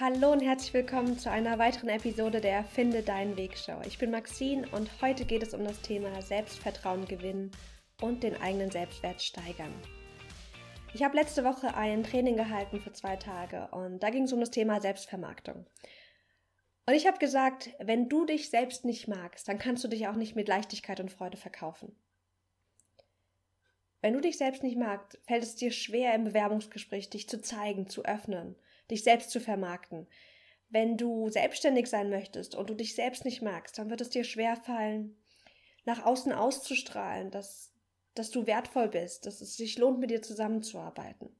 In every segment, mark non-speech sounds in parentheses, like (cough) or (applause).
Hallo und herzlich willkommen zu einer weiteren Episode der Finde deinen Weg Show. Ich bin Maxine und heute geht es um das Thema Selbstvertrauen gewinnen und den eigenen Selbstwert steigern. Ich habe letzte Woche ein Training gehalten für zwei Tage und da ging es um das Thema Selbstvermarktung. Und ich habe gesagt, wenn du dich selbst nicht magst, dann kannst du dich auch nicht mit Leichtigkeit und Freude verkaufen. Wenn du dich selbst nicht magst, fällt es dir schwer im Bewerbungsgespräch, dich zu zeigen, zu öffnen, dich selbst zu vermarkten. Wenn du selbstständig sein möchtest und du dich selbst nicht magst, dann wird es dir schwer fallen, nach außen auszustrahlen, dass, dass du wertvoll bist, dass es sich lohnt, mit dir zusammenzuarbeiten.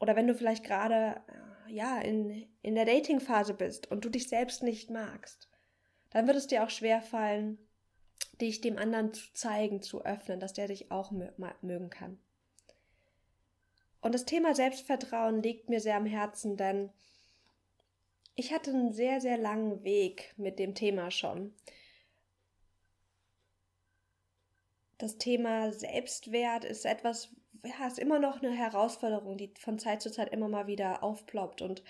Oder wenn du vielleicht gerade ja, in, in der Dating-Phase bist und du dich selbst nicht magst, dann wird es dir auch schwer fallen, dich dem anderen zu zeigen, zu öffnen, dass der dich auch mögen kann. Und das Thema Selbstvertrauen liegt mir sehr am Herzen, denn ich hatte einen sehr, sehr langen Weg mit dem Thema schon. Das Thema Selbstwert ist etwas, ja, ist immer noch eine Herausforderung, die von Zeit zu Zeit immer mal wieder aufploppt. Und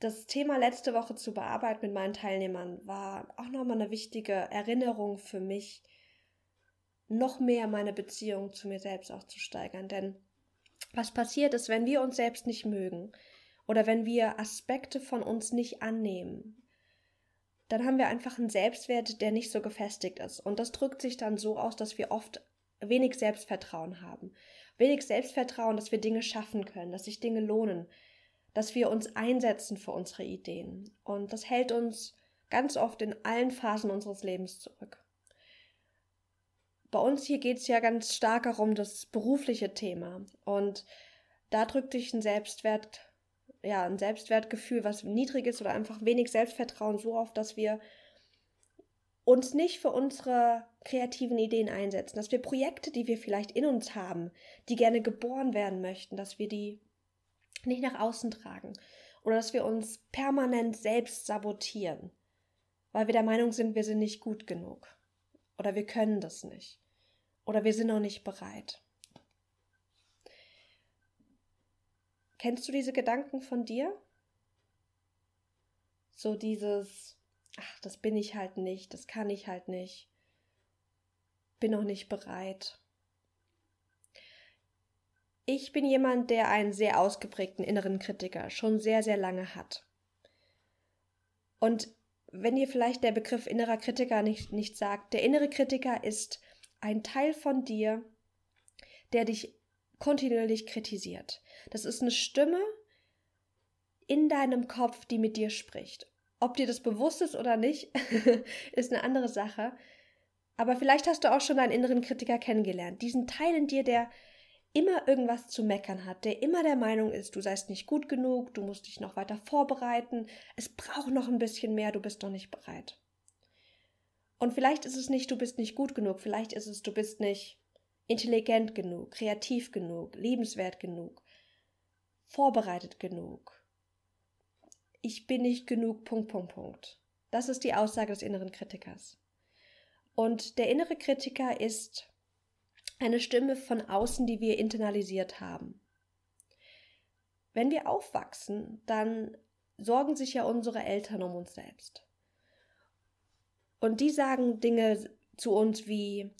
das Thema letzte Woche zu bearbeiten mit meinen Teilnehmern war auch nochmal eine wichtige Erinnerung für mich, noch mehr meine Beziehung zu mir selbst auch zu steigern. Denn was passiert ist, wenn wir uns selbst nicht mögen oder wenn wir Aspekte von uns nicht annehmen, dann haben wir einfach einen Selbstwert, der nicht so gefestigt ist. Und das drückt sich dann so aus, dass wir oft wenig Selbstvertrauen haben. Wenig Selbstvertrauen, dass wir Dinge schaffen können, dass sich Dinge lohnen, dass wir uns einsetzen für unsere Ideen. Und das hält uns ganz oft in allen Phasen unseres Lebens zurück. Bei uns hier geht es ja ganz stark darum, das berufliche Thema. Und da drückt sich ein Selbstwert, ja, ein Selbstwertgefühl, was niedrig ist oder einfach wenig Selbstvertrauen so auf, dass wir uns nicht für unsere kreativen Ideen einsetzen, dass wir Projekte, die wir vielleicht in uns haben, die gerne geboren werden möchten, dass wir die nicht nach außen tragen oder dass wir uns permanent selbst sabotieren, weil wir der Meinung sind, wir sind nicht gut genug oder wir können das nicht oder wir sind noch nicht bereit. Kennst du diese Gedanken von dir? So dieses, ach, das bin ich halt nicht, das kann ich halt nicht, bin noch nicht bereit. Ich bin jemand, der einen sehr ausgeprägten inneren Kritiker schon sehr, sehr lange hat. Und wenn ihr vielleicht der Begriff innerer Kritiker nicht, nicht sagt, der innere Kritiker ist ein Teil von dir, der dich kontinuierlich kritisiert. Das ist eine Stimme in deinem Kopf, die mit dir spricht. Ob dir das bewusst ist oder nicht, (laughs) ist eine andere Sache. Aber vielleicht hast du auch schon deinen inneren Kritiker kennengelernt. Diesen Teil in dir, der immer irgendwas zu meckern hat, der immer der Meinung ist, du seist nicht gut genug, du musst dich noch weiter vorbereiten, es braucht noch ein bisschen mehr, du bist noch nicht bereit. Und vielleicht ist es nicht, du bist nicht gut genug, vielleicht ist es, du bist nicht intelligent genug, kreativ genug, liebenswert genug, vorbereitet genug. Ich bin nicht genug, Punkt, Punkt, Punkt. Das ist die Aussage des inneren Kritikers. Und der innere Kritiker ist eine Stimme von außen, die wir internalisiert haben. Wenn wir aufwachsen, dann sorgen sich ja unsere Eltern um uns selbst. Und die sagen Dinge zu uns wie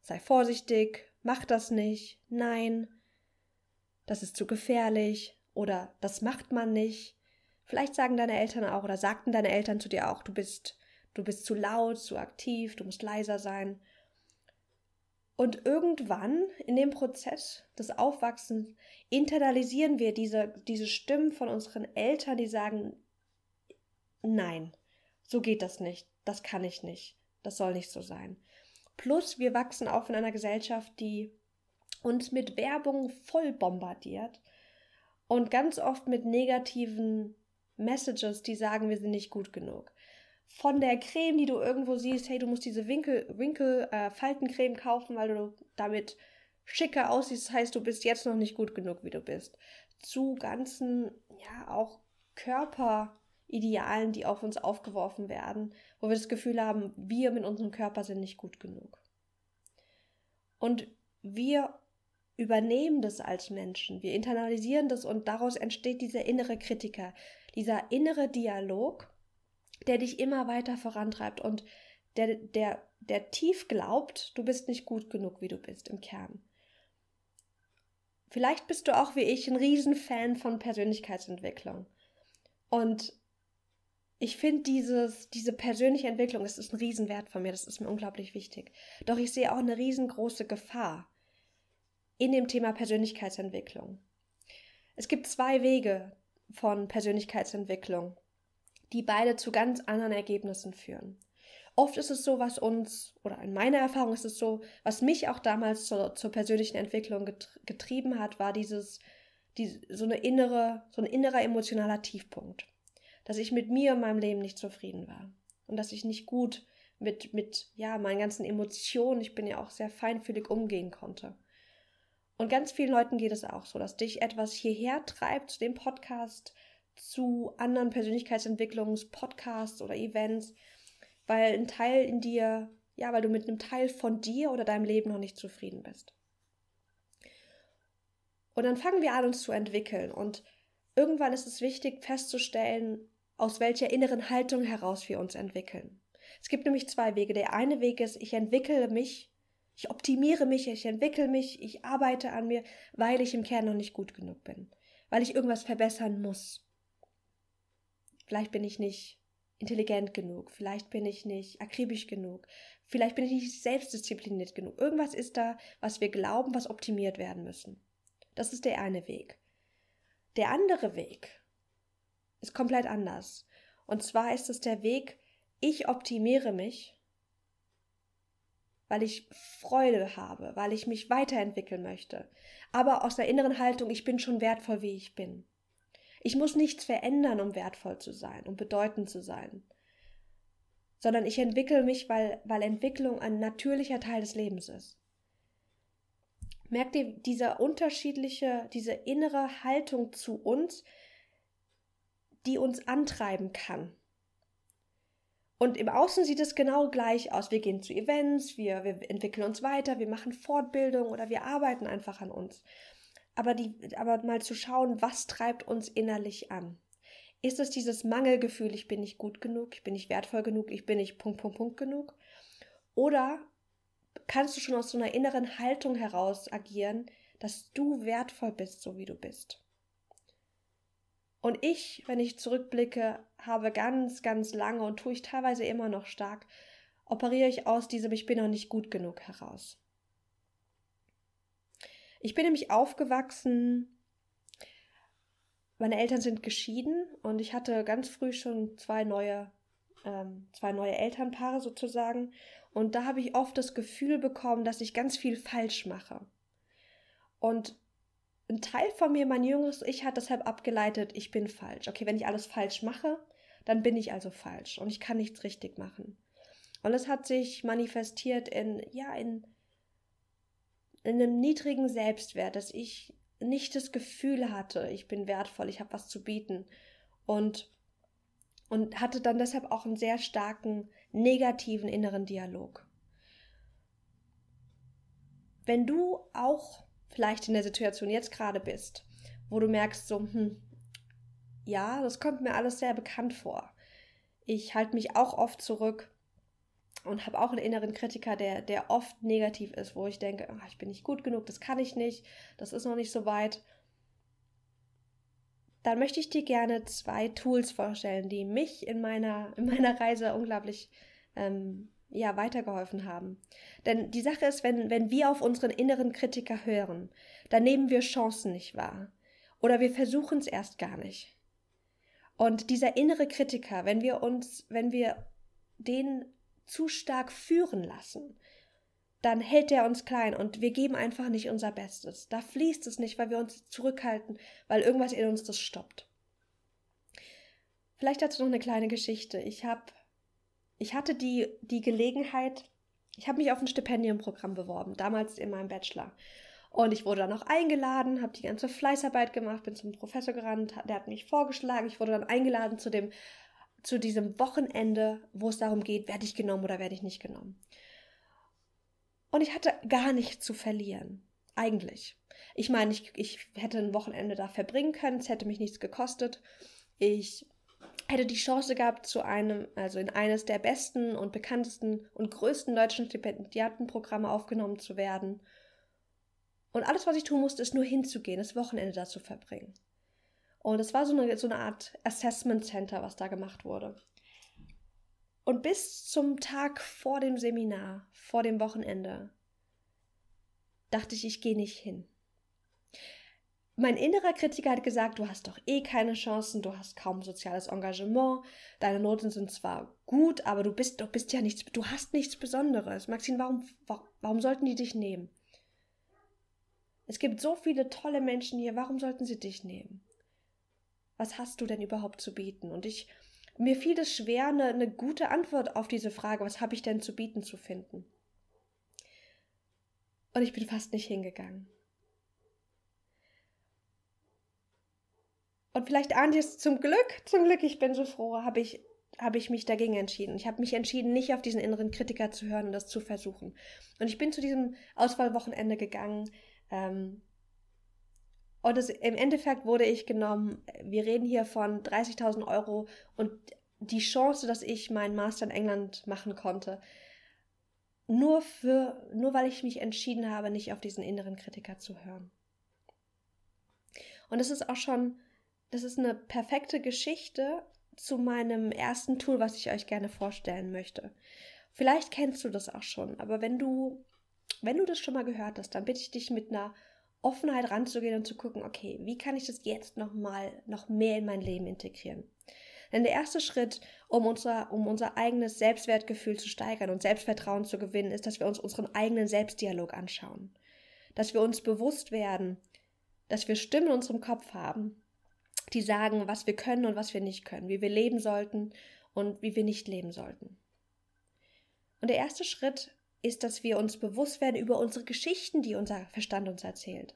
sei vorsichtig, mach das nicht, nein, das ist zu gefährlich oder das macht man nicht. Vielleicht sagen deine Eltern auch oder sagten deine Eltern zu dir auch, du bist du bist zu laut, zu aktiv, du musst leiser sein. Und irgendwann in dem Prozess des Aufwachsens internalisieren wir diese, diese Stimmen von unseren Eltern, die sagen, nein, so geht das nicht, das kann ich nicht, das soll nicht so sein. Plus wir wachsen auf in einer Gesellschaft, die uns mit Werbung voll bombardiert und ganz oft mit negativen Messages, die sagen, wir sind nicht gut genug von der Creme, die du irgendwo siehst, hey, du musst diese Winkel, Winkel, äh, Faltencreme kaufen, weil du damit schicker aussiehst, das heißt, du bist jetzt noch nicht gut genug, wie du bist. Zu ganzen, ja, auch Körperidealen, die auf uns aufgeworfen werden, wo wir das Gefühl haben, wir mit unserem Körper sind nicht gut genug. Und wir übernehmen das als Menschen, wir internalisieren das und daraus entsteht dieser innere Kritiker, dieser innere Dialog, der dich immer weiter vorantreibt und der, der, der tief glaubt, du bist nicht gut genug, wie du bist im Kern. Vielleicht bist du auch wie ich ein Riesenfan von Persönlichkeitsentwicklung. Und ich finde dieses, diese persönliche Entwicklung, das ist ein Riesenwert von mir, das ist mir unglaublich wichtig. Doch ich sehe auch eine riesengroße Gefahr in dem Thema Persönlichkeitsentwicklung. Es gibt zwei Wege von Persönlichkeitsentwicklung, die beide zu ganz anderen Ergebnissen führen. Oft ist es so, was uns, oder in meiner Erfahrung ist es so, was mich auch damals zur, zur persönlichen Entwicklung getrieben hat, war dieses, die, so eine innere, so ein innerer emotionaler Tiefpunkt. Dass ich mit mir und meinem Leben nicht zufrieden war. Und dass ich nicht gut mit, mit, ja, meinen ganzen Emotionen, ich bin ja auch sehr feinfühlig umgehen konnte. Und ganz vielen Leuten geht es auch so, dass dich etwas hierher treibt zu dem Podcast, zu anderen Persönlichkeitsentwicklungspodcasts oder Events, weil ein Teil in dir, ja, weil du mit einem Teil von dir oder deinem Leben noch nicht zufrieden bist. Und dann fangen wir an, uns zu entwickeln. Und irgendwann ist es wichtig festzustellen, aus welcher inneren Haltung heraus wir uns entwickeln. Es gibt nämlich zwei Wege. Der eine Weg ist, ich entwickle mich, ich optimiere mich, ich entwickle mich, ich arbeite an mir, weil ich im Kern noch nicht gut genug bin, weil ich irgendwas verbessern muss. Vielleicht bin ich nicht intelligent genug, vielleicht bin ich nicht akribisch genug, vielleicht bin ich nicht selbstdiszipliniert genug. Irgendwas ist da, was wir glauben, was optimiert werden müssen. Das ist der eine Weg. Der andere Weg ist komplett anders. Und zwar ist es der Weg, ich optimiere mich, weil ich Freude habe, weil ich mich weiterentwickeln möchte. Aber aus der inneren Haltung, ich bin schon wertvoll, wie ich bin. Ich muss nichts verändern, um wertvoll zu sein, um bedeutend zu sein. Sondern ich entwickle mich, weil, weil Entwicklung ein natürlicher Teil des Lebens ist. Merkt ihr diese unterschiedliche, diese innere Haltung zu uns, die uns antreiben kann? Und im Außen sieht es genau gleich aus. Wir gehen zu Events, wir, wir entwickeln uns weiter, wir machen Fortbildung oder wir arbeiten einfach an uns aber, die, aber mal zu schauen, was treibt uns innerlich an. Ist es dieses Mangelgefühl, ich bin nicht gut genug, ich bin nicht wertvoll genug, ich bin nicht Punkt, Punkt, Punkt genug? Oder kannst du schon aus so einer inneren Haltung heraus agieren, dass du wertvoll bist, so wie du bist? Und ich, wenn ich zurückblicke, habe ganz, ganz lange und tue ich teilweise immer noch stark, operiere ich aus diesem Ich bin noch nicht gut genug heraus. Ich bin nämlich aufgewachsen, meine Eltern sind geschieden und ich hatte ganz früh schon zwei neue, ähm, zwei neue Elternpaare sozusagen. Und da habe ich oft das Gefühl bekommen, dass ich ganz viel falsch mache. Und ein Teil von mir, mein jüngeres Ich, hat deshalb abgeleitet, ich bin falsch. Okay, wenn ich alles falsch mache, dann bin ich also falsch und ich kann nichts richtig machen. Und es hat sich manifestiert in, ja, in in einem niedrigen Selbstwert, dass ich nicht das Gefühl hatte, ich bin wertvoll, ich habe was zu bieten und und hatte dann deshalb auch einen sehr starken negativen inneren Dialog. Wenn du auch vielleicht in der Situation jetzt gerade bist, wo du merkst so, hm, ja, das kommt mir alles sehr bekannt vor. Ich halte mich auch oft zurück und habe auch einen inneren Kritiker, der, der oft negativ ist, wo ich denke, ach, ich bin nicht gut genug, das kann ich nicht, das ist noch nicht so weit. Dann möchte ich dir gerne zwei Tools vorstellen, die mich in meiner, in meiner Reise unglaublich ähm, ja, weitergeholfen haben. Denn die Sache ist, wenn, wenn wir auf unseren inneren Kritiker hören, dann nehmen wir Chancen nicht wahr. Oder wir versuchen es erst gar nicht. Und dieser innere Kritiker, wenn wir uns, wenn wir den zu stark führen lassen, dann hält er uns klein und wir geben einfach nicht unser Bestes. Da fließt es nicht, weil wir uns zurückhalten, weil irgendwas in uns das stoppt. Vielleicht dazu noch eine kleine Geschichte. Ich habe, ich hatte die, die Gelegenheit, ich habe mich auf ein Stipendiumprogramm beworben, damals in meinem Bachelor. Und ich wurde dann auch eingeladen, habe die ganze Fleißarbeit gemacht, bin zum Professor gerannt, der hat mich vorgeschlagen, ich wurde dann eingeladen zu dem zu diesem Wochenende, wo es darum geht, werde ich genommen oder werde ich nicht genommen. Und ich hatte gar nichts zu verlieren, eigentlich. Ich meine, ich, ich hätte ein Wochenende da verbringen können, es hätte mich nichts gekostet. Ich hätte die Chance gehabt, zu einem, also in eines der besten und bekanntesten und größten deutschen Stipendiatenprogramme aufgenommen zu werden. Und alles, was ich tun musste, ist nur hinzugehen, das Wochenende da zu verbringen. Und es war so eine, so eine Art Assessment Center, was da gemacht wurde. Und bis zum Tag vor dem Seminar, vor dem Wochenende, dachte ich, ich gehe nicht hin. Mein innerer Kritiker hat gesagt, du hast doch eh keine Chancen, du hast kaum soziales Engagement, deine Noten sind zwar gut, aber du bist, du bist ja nichts, du hast nichts Besonderes. Maxine, warum, warum sollten die dich nehmen? Es gibt so viele tolle Menschen hier, warum sollten sie dich nehmen? Was hast du denn überhaupt zu bieten? Und ich, mir fiel es schwer, eine, eine gute Antwort auf diese Frage, was habe ich denn zu bieten, zu finden. Und ich bin fast nicht hingegangen. Und vielleicht ahnt ihr es zum Glück, zum Glück, ich bin so froh, habe ich, hab ich mich dagegen entschieden. Ich habe mich entschieden, nicht auf diesen inneren Kritiker zu hören und das zu versuchen. Und ich bin zu diesem Auswahlwochenende gegangen. Ähm, und das, im Endeffekt wurde ich genommen, wir reden hier von 30.000 Euro und die Chance, dass ich meinen Master in England machen konnte, nur für, nur weil ich mich entschieden habe, nicht auf diesen inneren Kritiker zu hören. Und es ist auch schon das ist eine perfekte Geschichte zu meinem ersten Tool, was ich euch gerne vorstellen möchte. Vielleicht kennst du das auch schon, aber wenn du, wenn du das schon mal gehört hast, dann bitte ich dich mit einer Offenheit ranzugehen und zu gucken, okay, wie kann ich das jetzt noch mal noch mehr in mein Leben integrieren? Denn der erste Schritt, um unser, um unser eigenes Selbstwertgefühl zu steigern und Selbstvertrauen zu gewinnen, ist, dass wir uns unseren eigenen Selbstdialog anschauen. Dass wir uns bewusst werden, dass wir Stimmen in unserem Kopf haben, die sagen, was wir können und was wir nicht können, wie wir leben sollten und wie wir nicht leben sollten. Und der erste Schritt ist, dass wir uns bewusst werden über unsere Geschichten, die unser Verstand uns erzählt.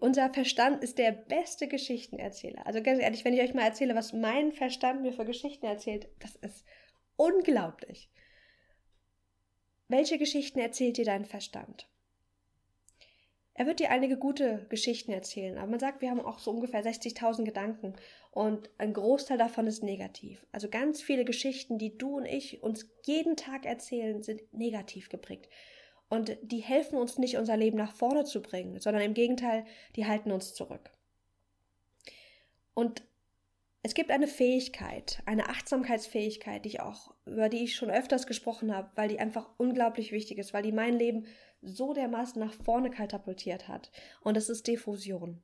Unser Verstand ist der beste Geschichtenerzähler. Also ganz ehrlich, wenn ich euch mal erzähle, was mein Verstand mir für Geschichten erzählt, das ist unglaublich. Welche Geschichten erzählt dir dein Verstand? Er wird dir einige gute Geschichten erzählen, aber man sagt, wir haben auch so ungefähr 60.000 Gedanken und ein Großteil davon ist negativ. Also ganz viele Geschichten, die du und ich uns jeden Tag erzählen, sind negativ geprägt. Und die helfen uns nicht, unser Leben nach vorne zu bringen, sondern im Gegenteil, die halten uns zurück. Und es gibt eine Fähigkeit, eine Achtsamkeitsfähigkeit, die ich auch, über die ich schon öfters gesprochen habe, weil die einfach unglaublich wichtig ist, weil die mein Leben so dermaßen nach vorne katapultiert hat. Und das ist Diffusion.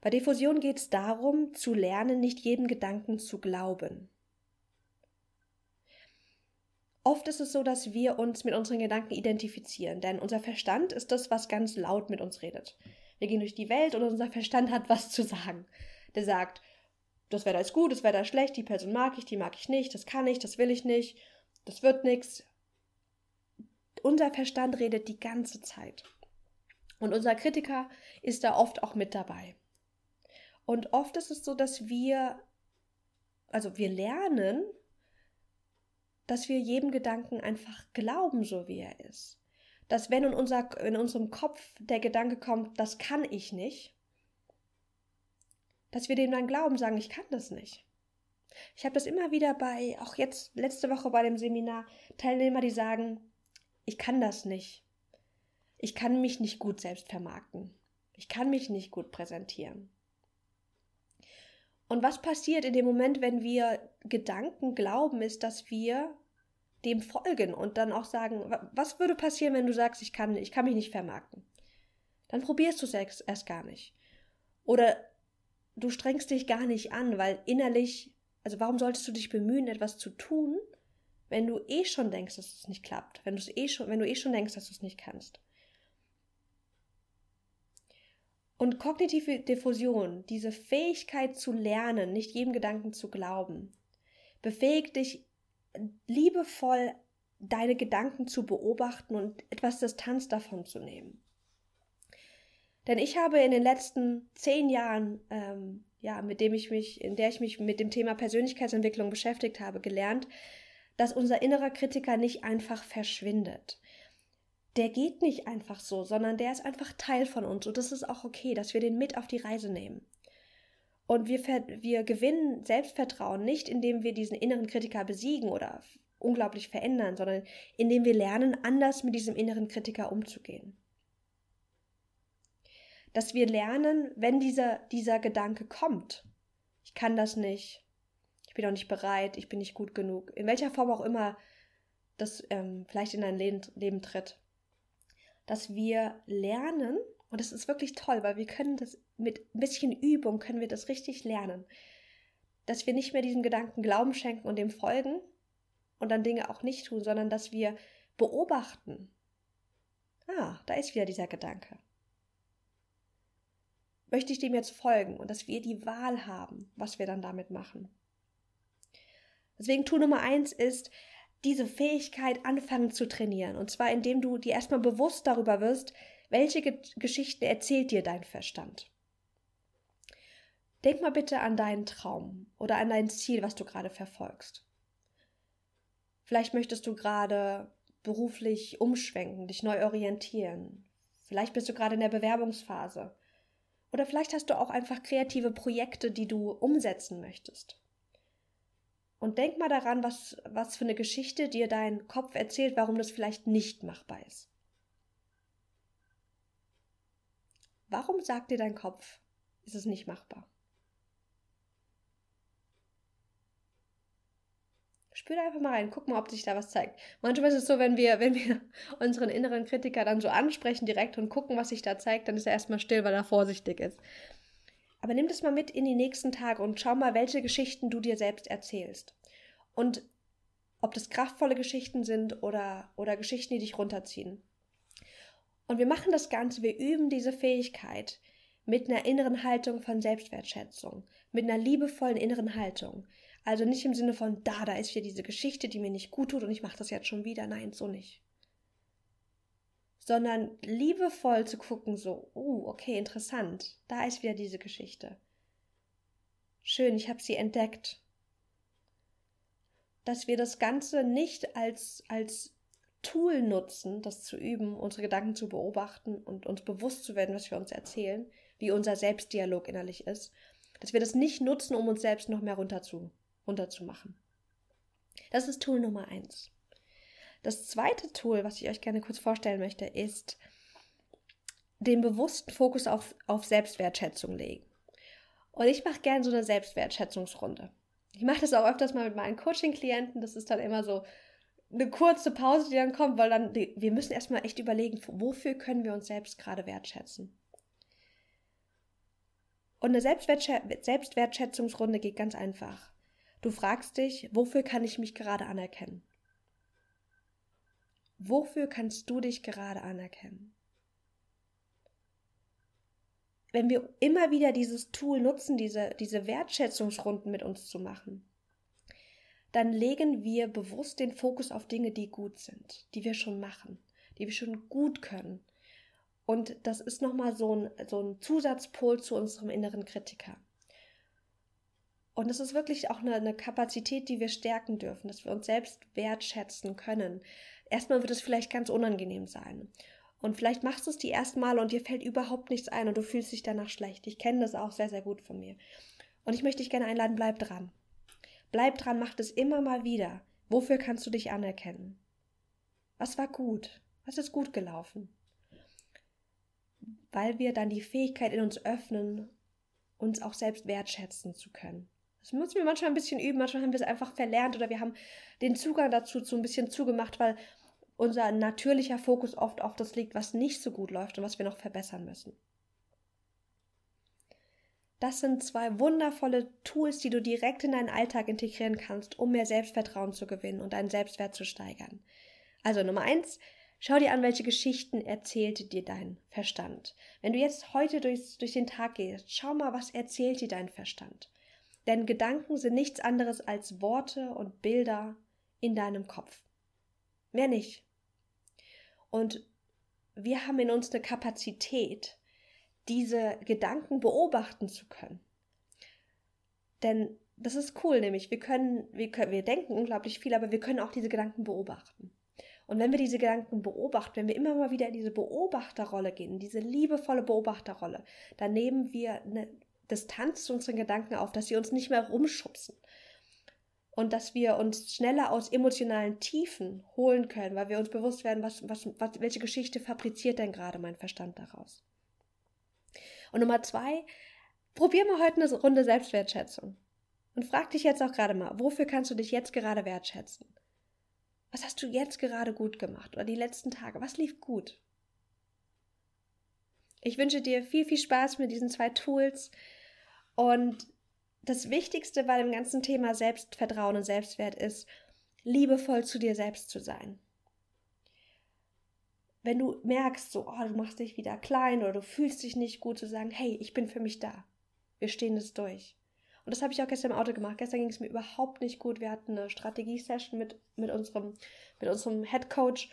Bei Diffusion geht es darum, zu lernen, nicht jedem Gedanken zu glauben. Oft ist es so, dass wir uns mit unseren Gedanken identifizieren, denn unser Verstand ist das, was ganz laut mit uns redet. Wir gehen durch die Welt und unser Verstand hat was zu sagen. Der sagt, das Wetter ist gut, das Wetter ist schlecht, die Person mag ich, die mag ich nicht, das kann ich, das will ich nicht, das wird nichts, unser Verstand redet die ganze Zeit. Und unser Kritiker ist da oft auch mit dabei. Und oft ist es so, dass wir, also wir lernen, dass wir jedem Gedanken einfach glauben, so wie er ist. Dass wenn in, unser, in unserem Kopf der Gedanke kommt, das kann ich nicht, dass wir dem dann glauben, sagen, ich kann das nicht. Ich habe das immer wieder bei, auch jetzt letzte Woche bei dem Seminar, Teilnehmer, die sagen, ich kann das nicht. Ich kann mich nicht gut selbst vermarkten. Ich kann mich nicht gut präsentieren. Und was passiert in dem Moment, wenn wir Gedanken glauben, ist, dass wir dem folgen und dann auch sagen, was würde passieren, wenn du sagst, ich kann, ich kann mich nicht vermarkten? Dann probierst du es erst gar nicht. Oder du strengst dich gar nicht an, weil innerlich, also warum solltest du dich bemühen, etwas zu tun, wenn du eh schon denkst, dass es nicht klappt, wenn eh schon, wenn du eh schon denkst, dass du es nicht kannst. Und kognitive Diffusion, diese Fähigkeit zu lernen, nicht jedem Gedanken zu glauben, befähigt dich liebevoll deine Gedanken zu beobachten und etwas Distanz davon zu nehmen. Denn ich habe in den letzten zehn Jahren, ähm, ja, mit dem ich mich, in der ich mich mit dem Thema Persönlichkeitsentwicklung beschäftigt habe, gelernt, dass unser innerer Kritiker nicht einfach verschwindet. der geht nicht einfach so, sondern der ist einfach Teil von uns. Und das ist auch okay, dass wir den mit auf die Reise nehmen. Und wir, wir gewinnen Selbstvertrauen nicht, indem wir diesen inneren Kritiker besiegen oder unglaublich verändern, sondern indem wir lernen, anders mit diesem inneren Kritiker umzugehen. Dass wir lernen, wenn dieser, dieser Gedanke kommt, ich kann das nicht, ich bin auch nicht bereit, ich bin nicht gut genug, in welcher Form auch immer das ähm, vielleicht in dein Leben, Leben tritt, dass wir lernen, und das ist wirklich toll, weil wir können das mit ein bisschen Übung, können wir das richtig lernen, dass wir nicht mehr diesem Gedanken Glauben schenken und dem folgen und dann Dinge auch nicht tun, sondern dass wir beobachten. Ah, da ist wieder dieser Gedanke. Möchte ich dem jetzt folgen und dass wir die Wahl haben, was wir dann damit machen. Deswegen Tool Nummer eins ist, diese Fähigkeit anfangen zu trainieren. Und zwar indem du dir erstmal bewusst darüber wirst, welche Ge Geschichten erzählt dir dein Verstand. Denk mal bitte an deinen Traum oder an dein Ziel, was du gerade verfolgst. Vielleicht möchtest du gerade beruflich umschwenken, dich neu orientieren. Vielleicht bist du gerade in der Bewerbungsphase. Oder vielleicht hast du auch einfach kreative Projekte, die du umsetzen möchtest. Und denk mal daran, was, was für eine Geschichte dir dein Kopf erzählt, warum das vielleicht nicht machbar ist. Warum sagt dir dein Kopf, ist es nicht machbar? Spür da einfach mal rein, guck mal, ob sich da was zeigt. Manchmal ist es so, wenn wir, wenn wir (laughs) unseren inneren Kritiker dann so ansprechen direkt und gucken, was sich da zeigt, dann ist er erstmal still, weil er vorsichtig ist. Aber nimm das mal mit in die nächsten Tage und schau mal, welche Geschichten du dir selbst erzählst. Und ob das kraftvolle Geschichten sind oder, oder Geschichten, die dich runterziehen. Und wir machen das Ganze, wir üben diese Fähigkeit mit einer inneren Haltung von Selbstwertschätzung, mit einer liebevollen inneren Haltung. Also nicht im Sinne von, da, da ist wieder diese Geschichte, die mir nicht gut tut und ich mache das jetzt schon wieder. Nein, so nicht. Sondern liebevoll zu gucken, so, oh, okay, interessant, da ist wieder diese Geschichte. Schön, ich habe sie entdeckt. Dass wir das Ganze nicht als, als Tool nutzen, das zu üben, unsere Gedanken zu beobachten und uns bewusst zu werden, was wir uns erzählen, wie unser Selbstdialog innerlich ist, dass wir das nicht nutzen, um uns selbst noch mehr runter zu, runterzumachen. Das ist Tool Nummer eins. Das zweite Tool, was ich euch gerne kurz vorstellen möchte, ist den bewussten Fokus auf, auf Selbstwertschätzung legen. Und ich mache gerne so eine Selbstwertschätzungsrunde. Ich mache das auch öfters mal mit meinen Coaching-Klienten. Das ist dann immer so eine kurze Pause, die dann kommt, weil dann, wir müssen erstmal echt überlegen, wofür können wir uns selbst gerade wertschätzen. Und eine Selbstwertschätzungsrunde geht ganz einfach. Du fragst dich, wofür kann ich mich gerade anerkennen? Wofür kannst du dich gerade anerkennen? Wenn wir immer wieder dieses Tool nutzen, diese, diese Wertschätzungsrunden mit uns zu machen, dann legen wir bewusst den Fokus auf Dinge, die gut sind, die wir schon machen, die wir schon gut können. Und das ist nochmal so ein, so ein Zusatzpol zu unserem inneren Kritiker. Und es ist wirklich auch eine, eine, Kapazität, die wir stärken dürfen, dass wir uns selbst wertschätzen können. Erstmal wird es vielleicht ganz unangenehm sein. Und vielleicht machst du es die ersten Mal und dir fällt überhaupt nichts ein und du fühlst dich danach schlecht. Ich kenne das auch sehr, sehr gut von mir. Und ich möchte dich gerne einladen, bleib dran. Bleib dran, mach das immer mal wieder. Wofür kannst du dich anerkennen? Was war gut? Was ist gut gelaufen? Weil wir dann die Fähigkeit in uns öffnen, uns auch selbst wertschätzen zu können. Das müssen wir manchmal ein bisschen üben, manchmal haben wir es einfach verlernt oder wir haben den Zugang dazu so ein bisschen zugemacht, weil unser natürlicher Fokus oft auf das liegt, was nicht so gut läuft und was wir noch verbessern müssen. Das sind zwei wundervolle Tools, die du direkt in deinen Alltag integrieren kannst, um mehr Selbstvertrauen zu gewinnen und deinen Selbstwert zu steigern. Also Nummer eins, schau dir an, welche Geschichten erzählt dir dein Verstand. Wenn du jetzt heute durch, durch den Tag gehst, schau mal, was erzählt dir dein Verstand. Denn Gedanken sind nichts anderes als Worte und Bilder in deinem Kopf. Mehr nicht. Und wir haben in uns eine Kapazität, diese Gedanken beobachten zu können. Denn das ist cool, nämlich wir können, wir können, wir denken unglaublich viel, aber wir können auch diese Gedanken beobachten. Und wenn wir diese Gedanken beobachten, wenn wir immer mal wieder in diese Beobachterrolle gehen, in diese liebevolle Beobachterrolle, dann nehmen wir eine Distanz zu unseren Gedanken auf, dass sie uns nicht mehr rumschubsen. Und dass wir uns schneller aus emotionalen Tiefen holen können, weil wir uns bewusst werden, was, was, was, welche Geschichte fabriziert denn gerade mein Verstand daraus. Und Nummer zwei, probier mal heute eine Runde Selbstwertschätzung. Und frag dich jetzt auch gerade mal, wofür kannst du dich jetzt gerade wertschätzen? Was hast du jetzt gerade gut gemacht oder die letzten Tage? Was lief gut? Ich wünsche dir viel, viel Spaß mit diesen zwei Tools. Und das Wichtigste bei dem ganzen Thema Selbstvertrauen und Selbstwert ist, liebevoll zu dir selbst zu sein. Wenn du merkst, so, oh, du machst dich wieder klein oder du fühlst dich nicht gut, zu sagen, hey, ich bin für mich da. Wir stehen das durch. Und das habe ich auch gestern im Auto gemacht. Gestern ging es mir überhaupt nicht gut. Wir hatten eine Strategie-Session mit, mit, unserem, mit unserem Head Coach.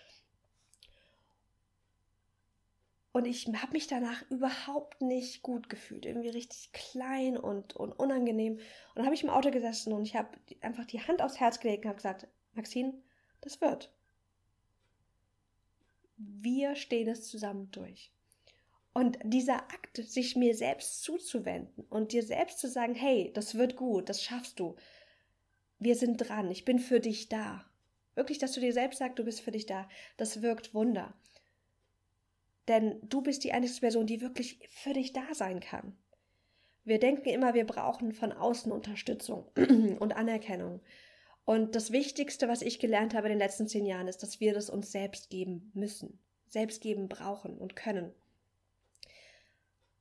Und ich habe mich danach überhaupt nicht gut gefühlt. Irgendwie richtig klein und, und unangenehm. Und dann habe ich im Auto gesessen und ich habe einfach die Hand aufs Herz gelegt und habe gesagt, Maxine, das wird. Wir stehen es zusammen durch. Und dieser Akt, sich mir selbst zuzuwenden und dir selbst zu sagen, hey, das wird gut, das schaffst du. Wir sind dran, ich bin für dich da. Wirklich, dass du dir selbst sagst, du bist für dich da, das wirkt Wunder. Denn du bist die einzige Person, die wirklich für dich da sein kann. Wir denken immer, wir brauchen von außen Unterstützung (clears throat) und Anerkennung. Und das Wichtigste, was ich gelernt habe in den letzten zehn Jahren, ist, dass wir das uns selbst geben müssen, selbst geben brauchen und können.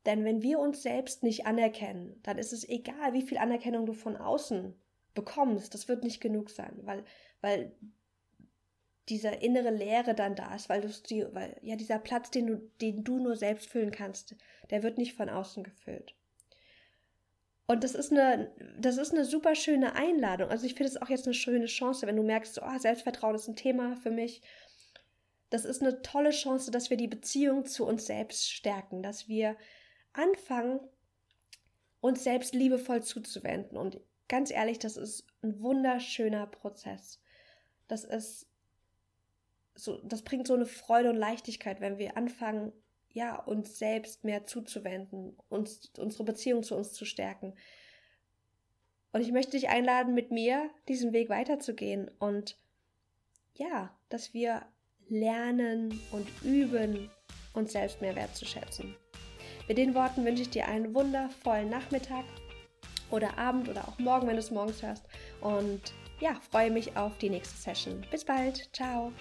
Denn wenn wir uns selbst nicht anerkennen, dann ist es egal, wie viel Anerkennung du von außen bekommst. Das wird nicht genug sein, weil, weil diese innere Leere dann da ist, weil du die, weil ja dieser Platz, den du, den du nur selbst füllen kannst, der wird nicht von außen gefüllt. Und das ist eine, das ist eine super schöne Einladung. Also ich finde es auch jetzt eine schöne Chance, wenn du merkst, so, oh, Selbstvertrauen ist ein Thema für mich. Das ist eine tolle Chance, dass wir die Beziehung zu uns selbst stärken, dass wir anfangen, uns selbst liebevoll zuzuwenden. Und ganz ehrlich, das ist ein wunderschöner Prozess. Das ist so, das bringt so eine Freude und Leichtigkeit, wenn wir anfangen, ja, uns selbst mehr zuzuwenden, uns, unsere Beziehung zu uns zu stärken. Und ich möchte dich einladen, mit mir diesen Weg weiterzugehen und ja, dass wir lernen und üben, uns selbst mehr wertzuschätzen. Mit den Worten wünsche ich dir einen wundervollen Nachmittag oder Abend oder auch morgen, wenn du es morgens hörst. Und ja, freue mich auf die nächste Session. Bis bald. Ciao.